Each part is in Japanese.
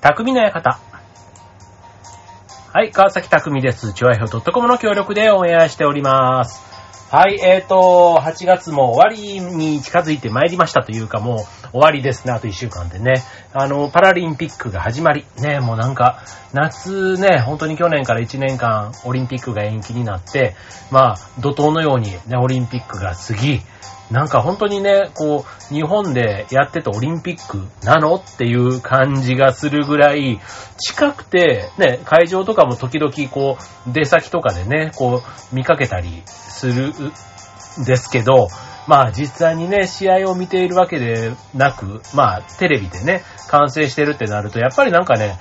匠の館。はい、川崎匠です。チュアヒョ .com の協力でオンエアしております。はい、えーと、8月も終わりに近づいてまいりましたというかもう終わりですね、あと1週間でね。あの、パラリンピックが始まり、ね、もうなんか、夏ね、本当に去年から1年間オリンピックが延期になって、まあ、怒涛のようにね、オリンピックが過ぎ、なんか本当にね、こう、日本でやってたオリンピックなのっていう感じがするぐらい、近くて、ね、会場とかも時々こう、出先とかでね、こう、見かけたりするんですけど、まあ実際にね、試合を見ているわけでなく、まあテレビでね、観戦してるってなると、やっぱりなんかね、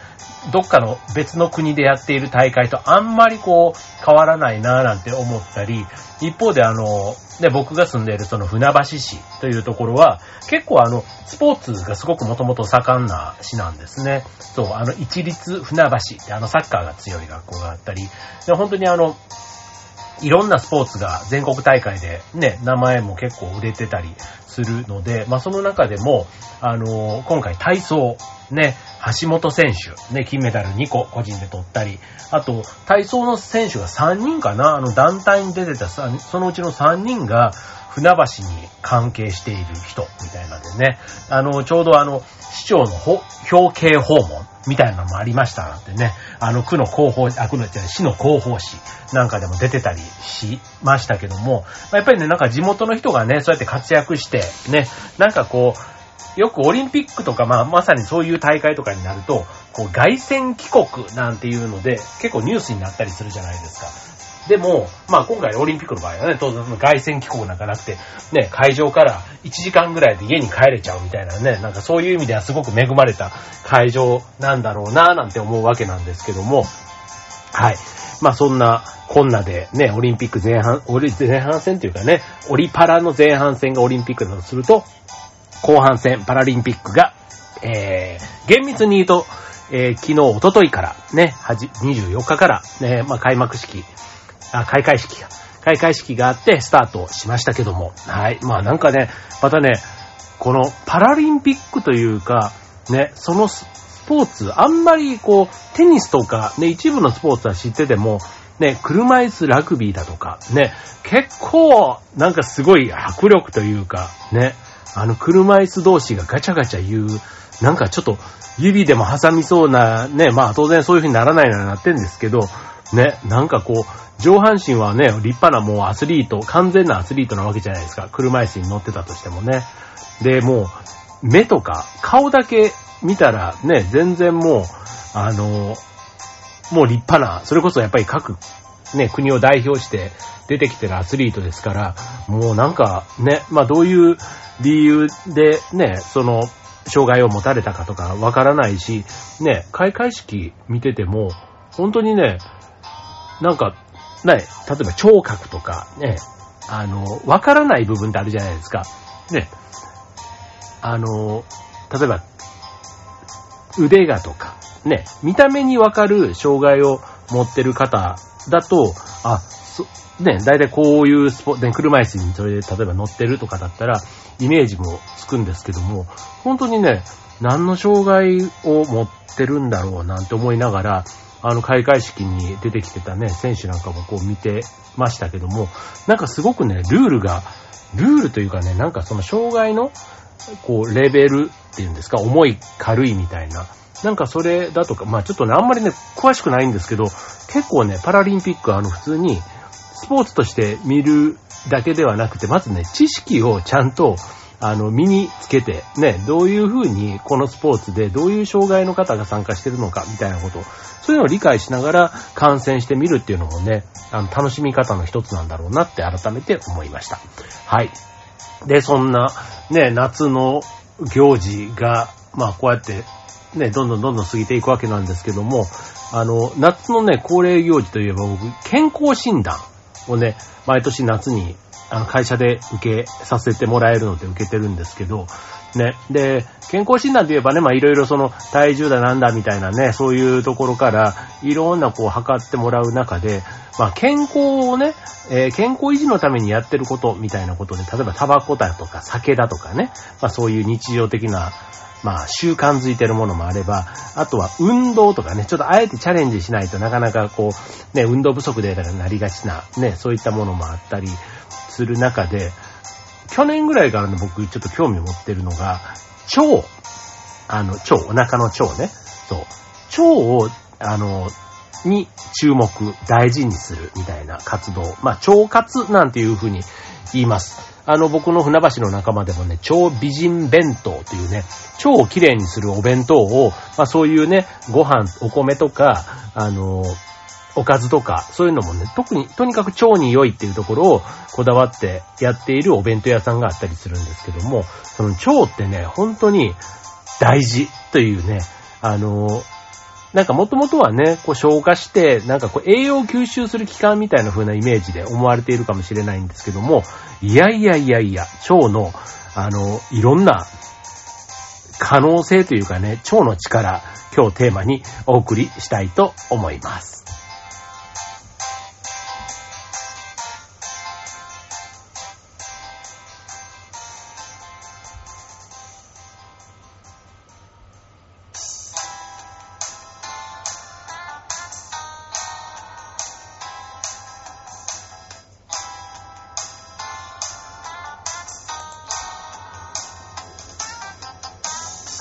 どっかの別の国でやっている大会とあんまりこう変わらないなぁなんて思ったり、一方であの、で、僕が住んでいるその船橋市というところは、結構あの、スポーツがすごくもともと盛んな市なんですね。そう、あの、一律船橋ってあのサッカーが強い学校があったり、で本当にあの、いろんなスポーツが全国大会でね、名前も結構売れてたりするので、まあその中でも、あの今回体操、ね、橋本選手、ね、金メダル2個個人で取ったり、あと、体操の選手が3人かな、あの団体に出てた3そのうちの3人が、船橋に関係している人みたいなんでね、あの、ちょうどあの、市長の表敬訪問みたいなのもありましたなんてね、あの、区の広報、あ、区の、市の広報誌なんかでも出てたりしましたけども、やっぱりね、なんか地元の人がね、そうやって活躍して、ね、なんかこう、よくオリンピックとか、まあ、まさにそういう大会とかになると、こう、凱旋帰国なんていうので、結構ニュースになったりするじゃないですか。でも、まあ今回オリンピックの場合はね、当然その凱旋帰国なんかなくて、ね、会場から1時間ぐらいで家に帰れちゃうみたいなね、なんかそういう意味ではすごく恵まれた会場なんだろうな、なんて思うわけなんですけども、はい。まあそんな、こんなでね、オリンピック前半、オリ前半戦というかね、オリパラの前半戦がオリンピックだとすると、後半戦パラリンピックが、えー、厳密に言うと、えー、昨日、おとといからね、はじ、24日からね、まあ開幕式、あ、開会式が、開会式があってスタートしましたけども、はい。まあなんかね、またね、このパラリンピックというか、ね、そのスポーツ、あんまりこう、テニスとか、ね、一部のスポーツは知ってても、ね、車椅子ラグビーだとか、ね、結構、なんかすごい迫力というか、ね、あの車椅子同士がガチャガチャ言う、なんかちょっと指でも挟みそうな、ね、まあ当然そういう風にならないようになってんですけど、ね、なんかこう、上半身はね、立派なもうアスリート、完全なアスリートなわけじゃないですか。車椅子に乗ってたとしてもね。で、もう、目とか、顔だけ見たらね、全然もう、あの、もう立派な、それこそやっぱり各、ね、国を代表して出てきてるアスリートですから、もうなんかね、まあどういう理由でね、その、障害を持たれたかとかわからないし、ね、開会式見てても、本当にね、なんか、ね、例えば聴覚とか、ね、あの、わからない部分ってあるじゃないですか。ね、あの、例えば、腕がとか、ね、見た目にわかる障害を持ってる方だと、あ、そ、ね、だいたいこういうスポ、ね、車椅子にそれで例えば乗ってるとかだったら、イメージもつくんですけども、本当にね、何の障害を持ってるんだろうなんて思いながら、あの、開会式に出てきてたね、選手なんかもこう見てましたけども、なんかすごくね、ルールが、ルールというかね、なんかその障害の、こう、レベルっていうんですか、重い、軽いみたいな。なんかそれだとか、まあちょっとね、あんまりね、詳しくないんですけど、結構ね、パラリンピックはあの、普通に、スポーツとして見るだけではなくて、まずね、知識をちゃんと、あの、身につけて、ね、どういうふうにこのスポーツでどういう障害の方が参加してるのか、みたいなこと、そういうのを理解しながら観戦してみるっていうのもね、あの、楽しみ方の一つなんだろうなって改めて思いました。はい。で、そんな、ね、夏の行事が、まあ、こうやって、ね、どんどんどんどん過ぎていくわけなんですけども、あの、夏のね、恒例行事といえば僕、健康診断をね、毎年夏にあの、会社で受けさせてもらえるので受けてるんですけど、ね。で、健康診断といえばね、まあいろいろその体重だなんだみたいなね、そういうところから、いろんなこう測ってもらう中で、まあ健康をね、えー、健康維持のためにやってることみたいなことで、例えばタバコだとか酒だとかね、まあそういう日常的なまあ、習慣づいてるものもあれば、あとは運動とかね、ちょっとあえてチャレンジしないとなかなかこう、ね、運動不足でなりがちな、ね、そういったものもあったりする中で、去年ぐらいからの僕ちょっと興味を持ってるのが、腸、あの、腸、お腹の腸ね、そう、腸を、あの、に注目、大事にするみたいな活動。まあ、腸活なんていうふうに言います。あの、僕の船橋の仲間でもね、超美人弁当というね、超綺麗にするお弁当を、まあそういうね、ご飯、お米とか、あの、おかずとか、そういうのもね、特に、とにかく腸に良いっていうところをこだわってやっているお弁当屋さんがあったりするんですけども、その腸ってね、本当に大事というね、あの、なんかもともとはね、こう消化して、なんかこう栄養を吸収する器官みたいな風なイメージで思われているかもしれないんですけども、いやいやいやいや、腸の、あの、いろんな可能性というかね、腸の力、今日テーマにお送りしたいと思います。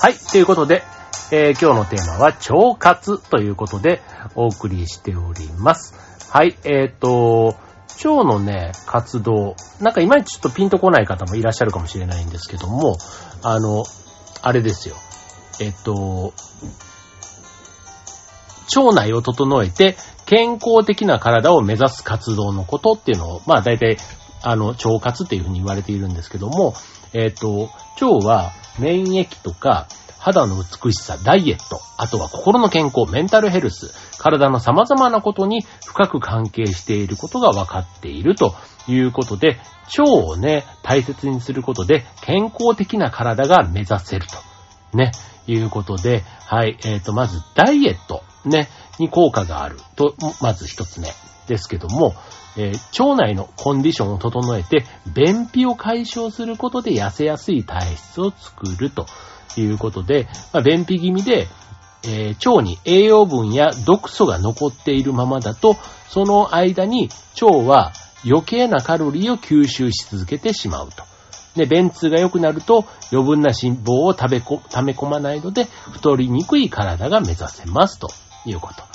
はい。ということで、えー、今日のテーマは腸活ということでお送りしております。はい。えっ、ー、と、腸のね、活動、なんかいまいちちょっとピンとこない方もいらっしゃるかもしれないんですけども、あの、あれですよ。えっ、ー、と、腸内を整えて健康的な体を目指す活動のことっていうのを、まあ大体、あの、腸活っていうふうに言われているんですけども、えっ、ー、と、腸は免疫とか、肌の美しさ、ダイエット、あとは心の健康、メンタルヘルス、体の様々なことに深く関係していることが分かっているということで、腸をね、大切にすることで健康的な体が目指せると。ね、いうことで、はい、えっ、ー、と、まずダイエット、ね、に効果があると、まず一つ目ですけども、えー、腸内のコンディションを整えて、便秘を解消することで痩せやすい体質を作るということで、まあ、便秘気味で、えー、腸に栄養分や毒素が残っているままだと、その間に腸は余計なカロリーを吸収し続けてしまうと。で、便通が良くなると余分な脂肪を食べこ、溜め込まないので太りにくい体が目指せますということ。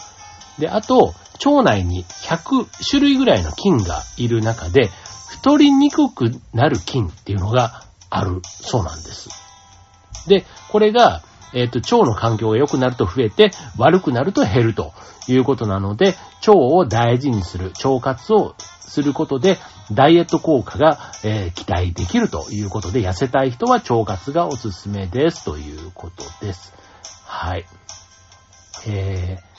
で、あと、腸内に100種類ぐらいの菌がいる中で、太りにくくなる菌っていうのがあるそうなんです。で、これが、えっ、ー、と、腸の環境が良くなると増えて、悪くなると減るということなので、腸を大事にする、腸活をすることで、ダイエット効果が、えー、期待できるということで、痩せたい人は腸活がおすすめですということです。はい。えー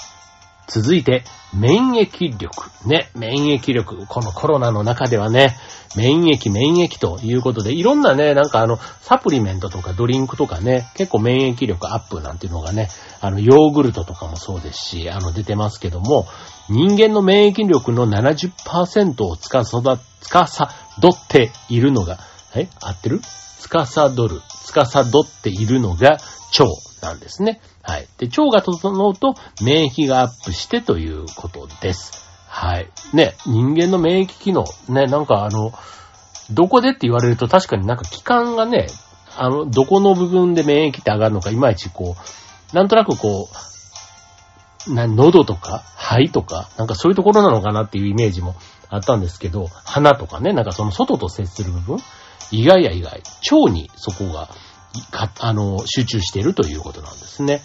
続いて、免疫力。ね、免疫力。このコロナの中ではね、免疫、免疫ということで、いろんなね、なんかあの、サプリメントとかドリンクとかね、結構免疫力アップなんていうのがね、あの、ヨーグルトとかもそうですし、あの、出てますけども、人間の免疫力の70%をつかさど、つかさどっているのが、え合ってる？つかさどる、つかさどっているのが腸なんですね。はい。で、腸が整うと免疫がアップしてということです。はい。ね、人間の免疫機能、ね、なんかあの、どこでって言われると確かになんか器官がね、あの、どこの部分で免疫って上がるのか、いまいちこう、なんとなくこう、な、喉とか、肺とか、なんかそういうところなのかなっていうイメージもあったんですけど、鼻とかね、なんかその外と接する部分、意外や意外、腸にそこが、か、あの、集中しているということなんですね。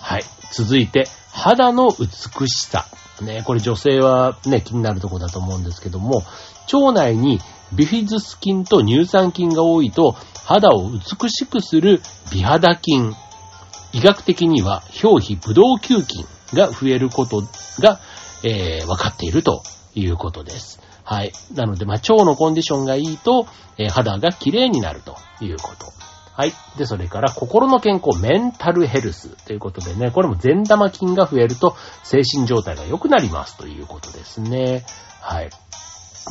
はい。続いて、肌の美しさ。ね、これ女性はね、気になるとこだと思うんですけども、腸内にビフィズス菌と乳酸菌が多いと、肌を美しくする美肌菌。医学的には表皮ブドウ球菌が増えることが、えー、分かっているということです。はい。なので、まあ、腸のコンディションがいいと、えー、肌が綺麗になるということ。はい。で、それから心の健康、メンタルヘルスということでね、これも善玉菌が増えると精神状態が良くなりますということですね。はい。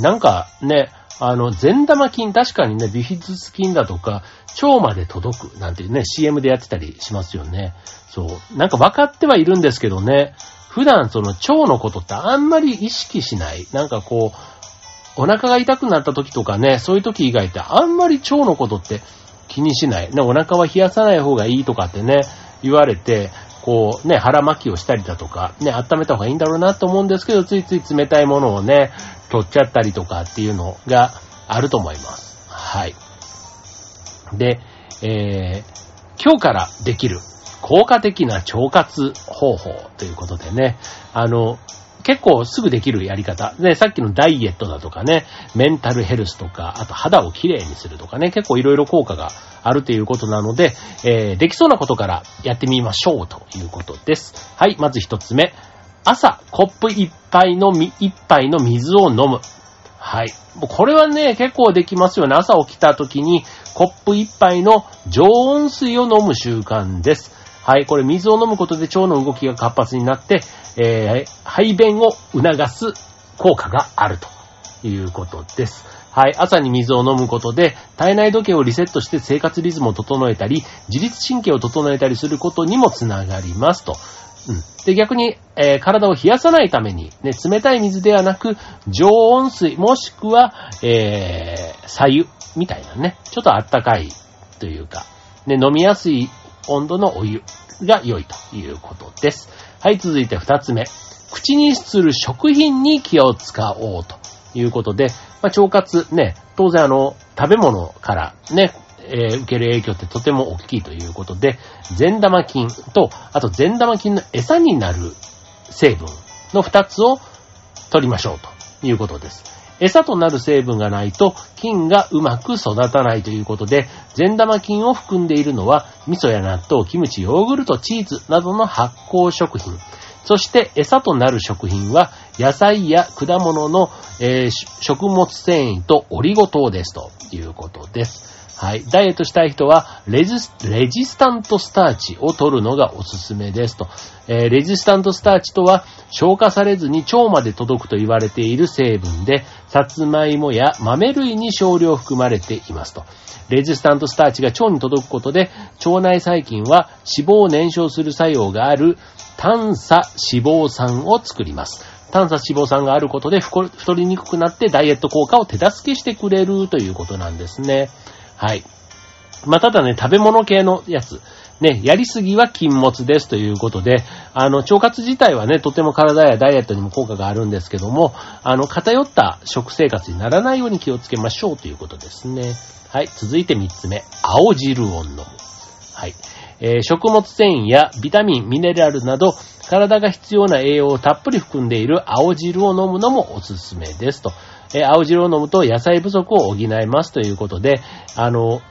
なんかね、あの、善玉菌、確かにね、ビフィズス菌だとか、腸まで届くなんていうね、CM でやってたりしますよね。そう。なんか分かってはいるんですけどね、普段その腸のことってあんまり意識しない。なんかこう、お腹が痛くなった時とかね、そういう時以外ってあんまり腸のことって気にしない。ね、お腹は冷やさない方がいいとかってね、言われて、こうね、腹巻きをしたりだとか、ね、温めた方がいいんだろうなと思うんですけど、ついつい冷たいものをね、取っちゃったりとかっていうのがあると思います。はい。で、えー、今日からできる効果的な腸活方法ということでね、あの、結構すぐできるやり方。ね、さっきのダイエットだとかね、メンタルヘルスとか、あと肌をきれいにするとかね、結構いろいろ効果があるということなので、えー、できそうなことからやってみましょうということです。はい、まず一つ目。朝、コップ一杯のみ、一杯の水を飲む。はい。もうこれはね、結構できますよね。朝起きた時に、コップ一杯の常温水を飲む習慣です。はい、これ水を飲むことで腸の動きが活発になって、えー、排便を促す効果があるということです。はい。朝に水を飲むことで、体内時計をリセットして生活リズムを整えたり、自律神経を整えたりすることにもつながりますと。うん。で、逆に、えー、体を冷やさないために、ね、冷たい水ではなく、常温水、もしくは、えー、左右みたいなね、ちょっとあったかいというか、ね、飲みやすい温度のお湯が良いということです。はい、続いて二つ目。口にする食品に気を使おうということで、まあ、腸活ね、当然あの、食べ物からね、えー、受ける影響ってとても大きいということで、善玉菌と、あと善玉菌の餌になる成分の二つを取りましょうということです。餌となる成分がないと菌がうまく育たないということで、善玉菌を含んでいるのは味噌や納豆、キムチ、ヨーグルト、チーズなどの発酵食品。そして餌となる食品は野菜や果物の、えー、食物繊維とオリゴ糖ですということです。はい。ダイエットしたい人はレジ、レジスタントスターチを取るのがおすすめですと。えー、レジスタントスターチとは消化されずに腸まで届くと言われている成分で、さつまいもや豆類に少量含まれていますと。レジスタントスターチが腸に届くことで、腸内細菌は脂肪を燃焼する作用がある炭鎖脂肪酸を作ります。炭鎖脂肪酸があることで太りにくくなってダイエット効果を手助けしてくれるということなんですね。はい。まあ、ただね、食べ物系のやつ、ね、やりすぎは禁物ですということで、あの、腸活自体はね、とても体やダイエットにも効果があるんですけども、あの、偏った食生活にならないように気をつけましょうということですね。はい、続いて3つ目、青汁を飲む。はい。えー、食物繊維やビタミン、ミネラルなど、体が必要な栄養をたっぷり含んでいる青汁を飲むのもおすすめですと。え青汁を飲むと野菜不足を補いますということで、あの、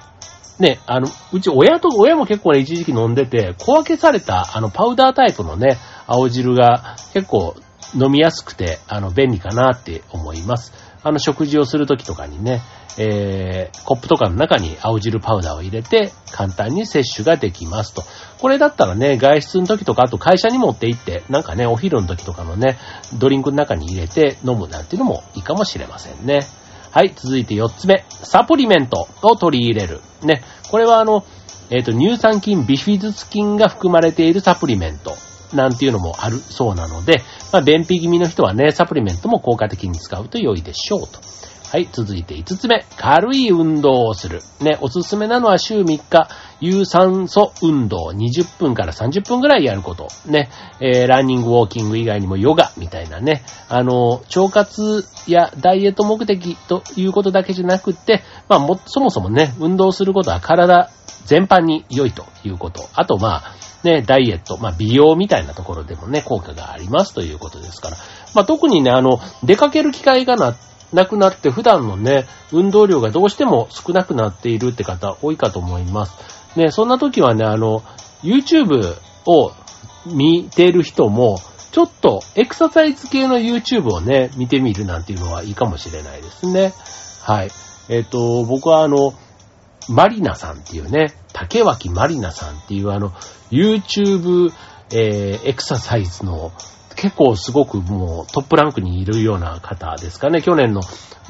ね、あの、うち親と、親も結構ね、一時期飲んでて、小分けされた、あの、パウダータイプのね、青汁が結構飲みやすくて、あの、便利かなって思います。あの、食事をするときとかにね、えー、コップとかの中に青汁パウダーを入れて、簡単に摂取ができますと。これだったらね、外出の時とか、あと会社に持って行って、なんかね、お昼の時とかのね、ドリンクの中に入れて飲むなんていうのもいいかもしれませんね。はい、続いて4つ目。サプリメントを取り入れる。ね、これはあの、えっ、ー、と、乳酸菌、ビフィズス菌が含まれているサプリメント。なんていうのもあるそうなので、まあ、便秘気味の人はね、サプリメントも効果的に使うと良いでしょうと。はい、続いて5つ目。軽い運動をする。ね、おすすめなのは週3日、有酸素運動20分から30分ぐらいやること。ね、えー、ランニング、ウォーキング以外にもヨガみたいなね、あの、腸活やダイエット目的ということだけじゃなくて、まあも、そもそもね、運動することは体全般に良いということ。あと、まあ、ね、ダイエット、まあ、美容みたいなところでもね、効果がありますということですから。まあ、特にね、あの、出かける機会がな、なくなって普段のね、運動量がどうしても少なくなっているって方多いかと思います。ね、そんな時はね、あの、YouTube を見ている人も、ちょっとエクササイズ系の YouTube をね、見てみるなんていうのはいいかもしれないですね。はい。えっ、と、僕はあの、マリナさんっていうね、竹脇マリナさんっていうあの、YouTube、えー、エクササイズの結構すごくもうトップランクにいるような方ですかね。去年の、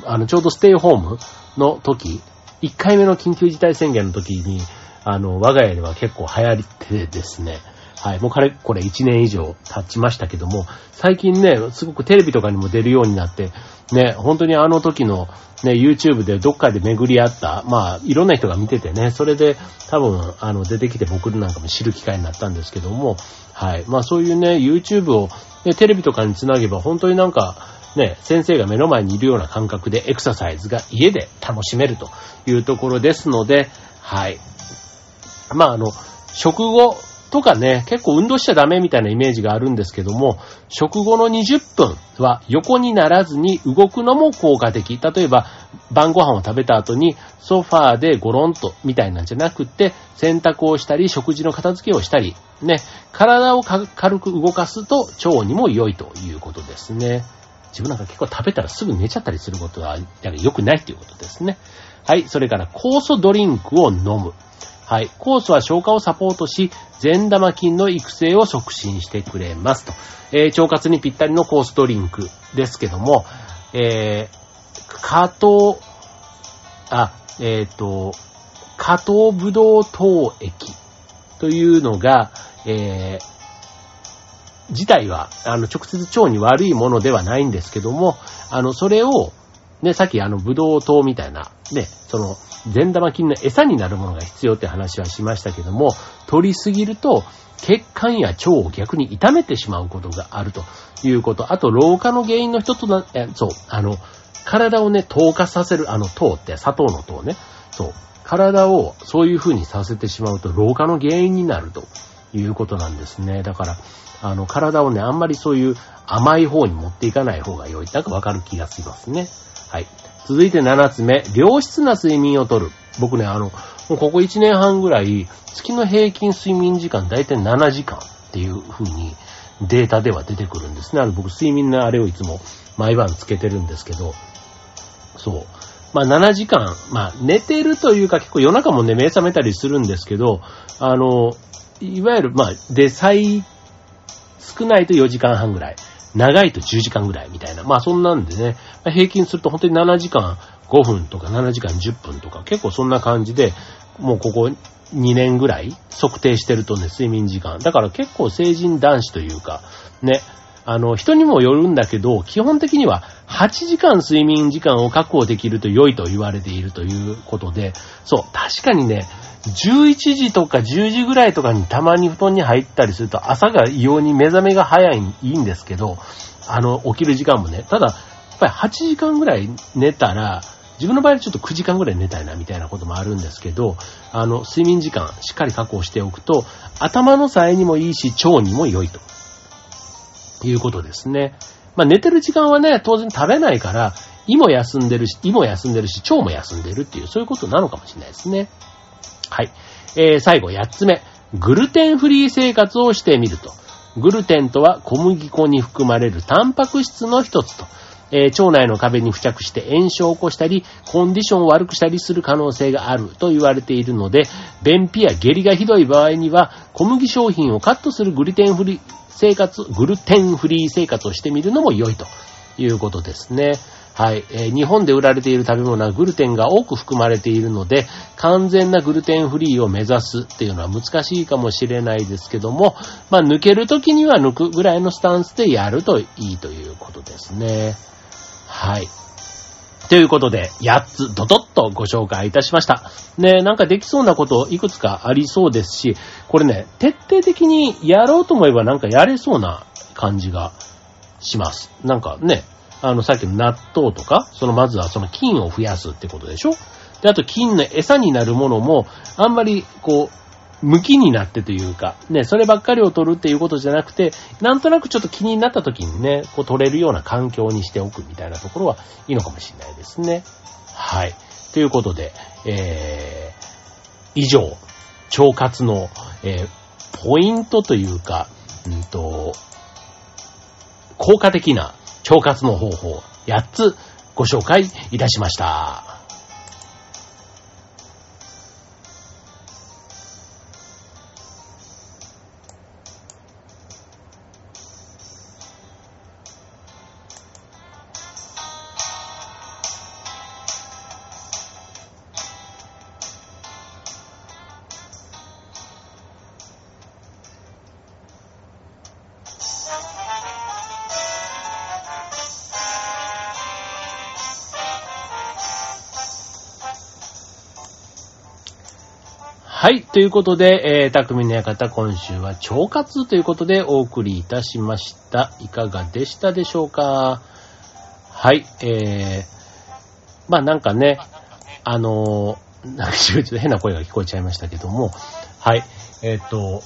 あの、ちょうどステイホームの時、1回目の緊急事態宣言の時に、あの、我が家では結構流行ってですね、はい、もうかれ、これ1年以上経ちましたけども、最近ね、すごくテレビとかにも出るようになって、ね、本当にあの時のね、YouTube でどっかで巡り合った、まあ、いろんな人が見ててね、それで多分、あの、出てきて僕なんかも知る機会になったんですけども、はい。まあそういうね、YouTube を、で、テレビとかにつなげば本当になんか、ね、先生が目の前にいるような感覚でエクササイズが家で楽しめるというところですので、はい。まああの、食後とかね、結構運動しちゃダメみたいなイメージがあるんですけども、食後の20分は横にならずに動くのも効果的。例えば、晩ご飯を食べた後にソファーでゴロンとみたいなんじゃなくって、洗濯をしたり、食事の片付けをしたり、ね、体を軽く動かすと腸にも良いということですね。自分なんか結構食べたらすぐ寝ちゃったりすることは良くないということですね。はい。それから、酵素ドリンクを飲む。はい。酵素は消化をサポートし、善玉菌の育成を促進してくれますと。えー、腸活にぴったりの酵素ドリンクですけども、えー、加糖、あ、えっ、ー、と、加糖ブドウ糖液というのが、えー、自体は、あの、直接腸に悪いものではないんですけども、あの、それを、ね、さっきあの、ブドウ糖みたいな、ね、その、善玉菌の餌になるものが必要って話はしましたけども、取りすぎると、血管や腸を逆に痛めてしまうことがあるということ。あと、老化の原因の一つな、え、そう、あの、体をね、糖化させる、あの糖って砂糖の糖ね。そう。体をそういう風にさせてしまうと、老化の原因になるということなんですね。だから、あの、体をね、あんまりそういう甘い方に持っていかない方が良い。なんかわかる気がしますね。はい。続いて7つ目、良質な睡眠をとる。僕ね、あの、ここ1年半ぐらい、月の平均睡眠時間だいたい7時間っていう風にデータでは出てくるんですね。あの僕睡眠のあれをいつも毎晩つけてるんですけど、そう。まあ7時間、まあ寝てるというか結構夜中もね、目覚めたりするんですけど、あの、いわゆる、まあ、で、最、少ないと4時間半ぐらい。長いと10時間ぐらいみたいな。まあそんなんでね、平均すると本当に7時間5分とか7時間10分とか結構そんな感じで、もうここ2年ぐらい測定してるとね、睡眠時間。だから結構成人男子というか、ね、あの、人にもよるんだけど、基本的には8時間睡眠時間を確保できると良いと言われているということで、そう、確かにね、11時とか10時ぐらいとかにたまに布団に入ったりすると朝が異様に目覚めが早い、いいんですけど、あの、起きる時間もね、ただ、やっぱり8時間ぐらい寝たら、自分の場合はちょっと9時間ぐらい寝たいなみたいなこともあるんですけど、あの、睡眠時間しっかり確保しておくと、頭のさえにもいいし、腸にも良いと。いうことですね。まあ寝てる時間はね、当然食べないから、胃も休んでるし、胃も休んでるし、腸も休んでるっていう、そういうことなのかもしれないですね。はい。えー、最後、8つ目。グルテンフリー生活をしてみると。グルテンとは小麦粉に含まれるタンパク質の一つと。えー、腸内の壁に付着して炎症を起こしたり、コンディションを悪くしたりする可能性があると言われているので、便秘や下痢がひどい場合には、小麦商品をカットするグルテンフリー生活、グルテンフリー生活をしてみるのも良いということですね。はい、えー、日本で売られている食べ物はグルテンが多く含まれているので、完全なグルテンフリーを目指すっていうのは難しいかもしれないですけども、まあ、抜けるときには抜くぐらいのスタンスでやるといいということですね。はい。ということで、8つドドッとご紹介いたしました。ね、なんかできそうなこといくつかありそうですし、これね、徹底的にやろうと思えばなんかやれそうな感じがします。なんかね、あの、さっきの納豆とか、そのまずはその菌を増やすってことでしょ？で、あと菌の餌になるものも、あんまり、こう、向きになってというか、ね、そればっかりを取るっていうことじゃなくて、なんとなくちょっと気になった時にね、こう取れるような環境にしておくみたいなところはいいのかもしれないですね。はい。ということで、えー、以上、腸活の、えー、ポイントというか、うんと、効果的な腸活の方法8つご紹介いたしました。はい。ということで、えー、匠の館、今週は腸活ということでお送りいたしました。いかがでしたでしょうか？はい。えー、まあなんかね、あのー、なんかちょっと変な声が聞こえちゃいましたけども、はい。えっ、ー、と、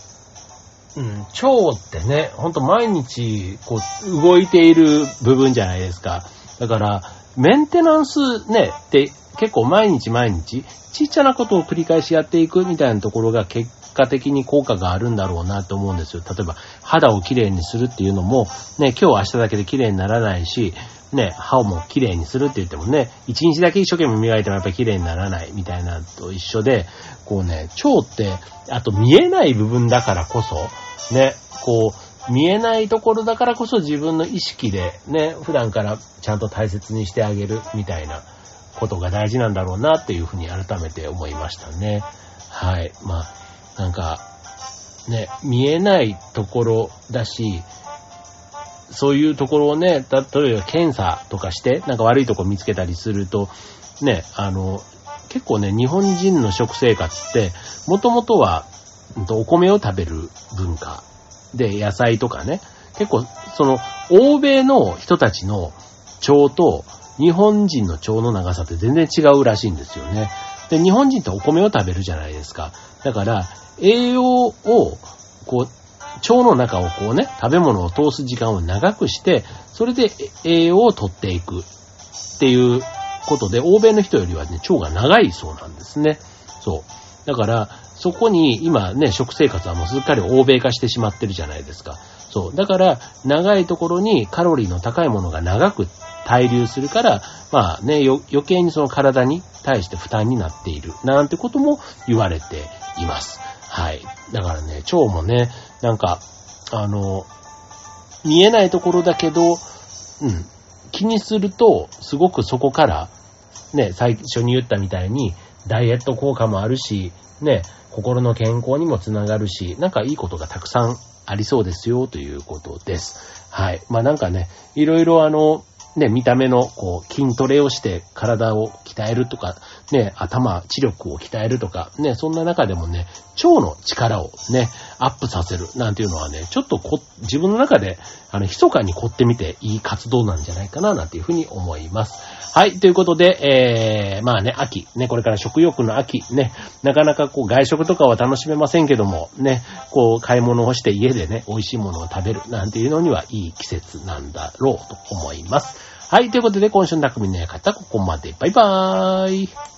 うん、腸ってね、ほんと毎日、こう、動いている部分じゃないですか。だから、メンテナンスね、って結構毎日毎日、ちっちゃなことを繰り返しやっていくみたいなところが結果的に効果があるんだろうなと思うんですよ。例えば、肌をきれいにするっていうのも、ね、今日明日だけできれいにならないし、ね、歯をもきれいにするって言ってもね、一日だけ一生懸命磨いてもやっぱりきれいにならないみたいなと一緒で、こうね、腸って、あと見えない部分だからこそ、ね、こう、見えないところだからこそ自分の意識でね、普段からちゃんと大切にしてあげるみたいなことが大事なんだろうなっていうふうに改めて思いましたね。はい。まあ、なんか、ね、見えないところだし、そういうところをね、例えば検査とかして、なんか悪いとこ見つけたりすると、ね、あの、結構ね、日本人の食生活って、もともとは、お米を食べる文化で、野菜とかね、結構、その、欧米の人たちの腸と、日本人の腸の長さって全然違うらしいんですよね。で、日本人ってお米を食べるじゃないですか。だから、栄養を、こう、腸の中をこうね、食べ物を通す時間を長くして、それで栄養を取っていくっていうことで、欧米の人よりはね、腸が長いそうなんですね。そう。だから、そこに今ね、食生活はもうすっかり欧米化してしまってるじゃないですか。そう。だから、長いところにカロリーの高いものが長く滞留するから、まあね、余計にその体に対して負担になっている、なんてことも言われています。はい。だからね、腸もね、なんか、あの、見えないところだけど、うん、気にすると、すごくそこから、ね、最初に言ったみたいに、ダイエット効果もあるし、ね、心の健康にもつながるし、なんかいいことがたくさんありそうですよということです。はい。まあなんかね、いろいろあの、ね、見た目の、こう、筋トレをして体を鍛えるとか、ね、頭、知力を鍛えるとか、ね、そんな中でもね、腸の力をね、アップさせるなんていうのはね、ちょっとこ、自分の中で、あの、密かに凝ってみていい活動なんじゃないかな、なんていうふうに思います。はい、ということで、えー、まあね、秋、ね、これから食欲の秋、ね、なかなかこう、外食とかは楽しめませんけども、ね、こう、買い物をして家でね、美味しいものを食べる、なんていうのにはいい季節なんだろうと思います。はい、ということで今週の匠の館ここまで。バイバーイ。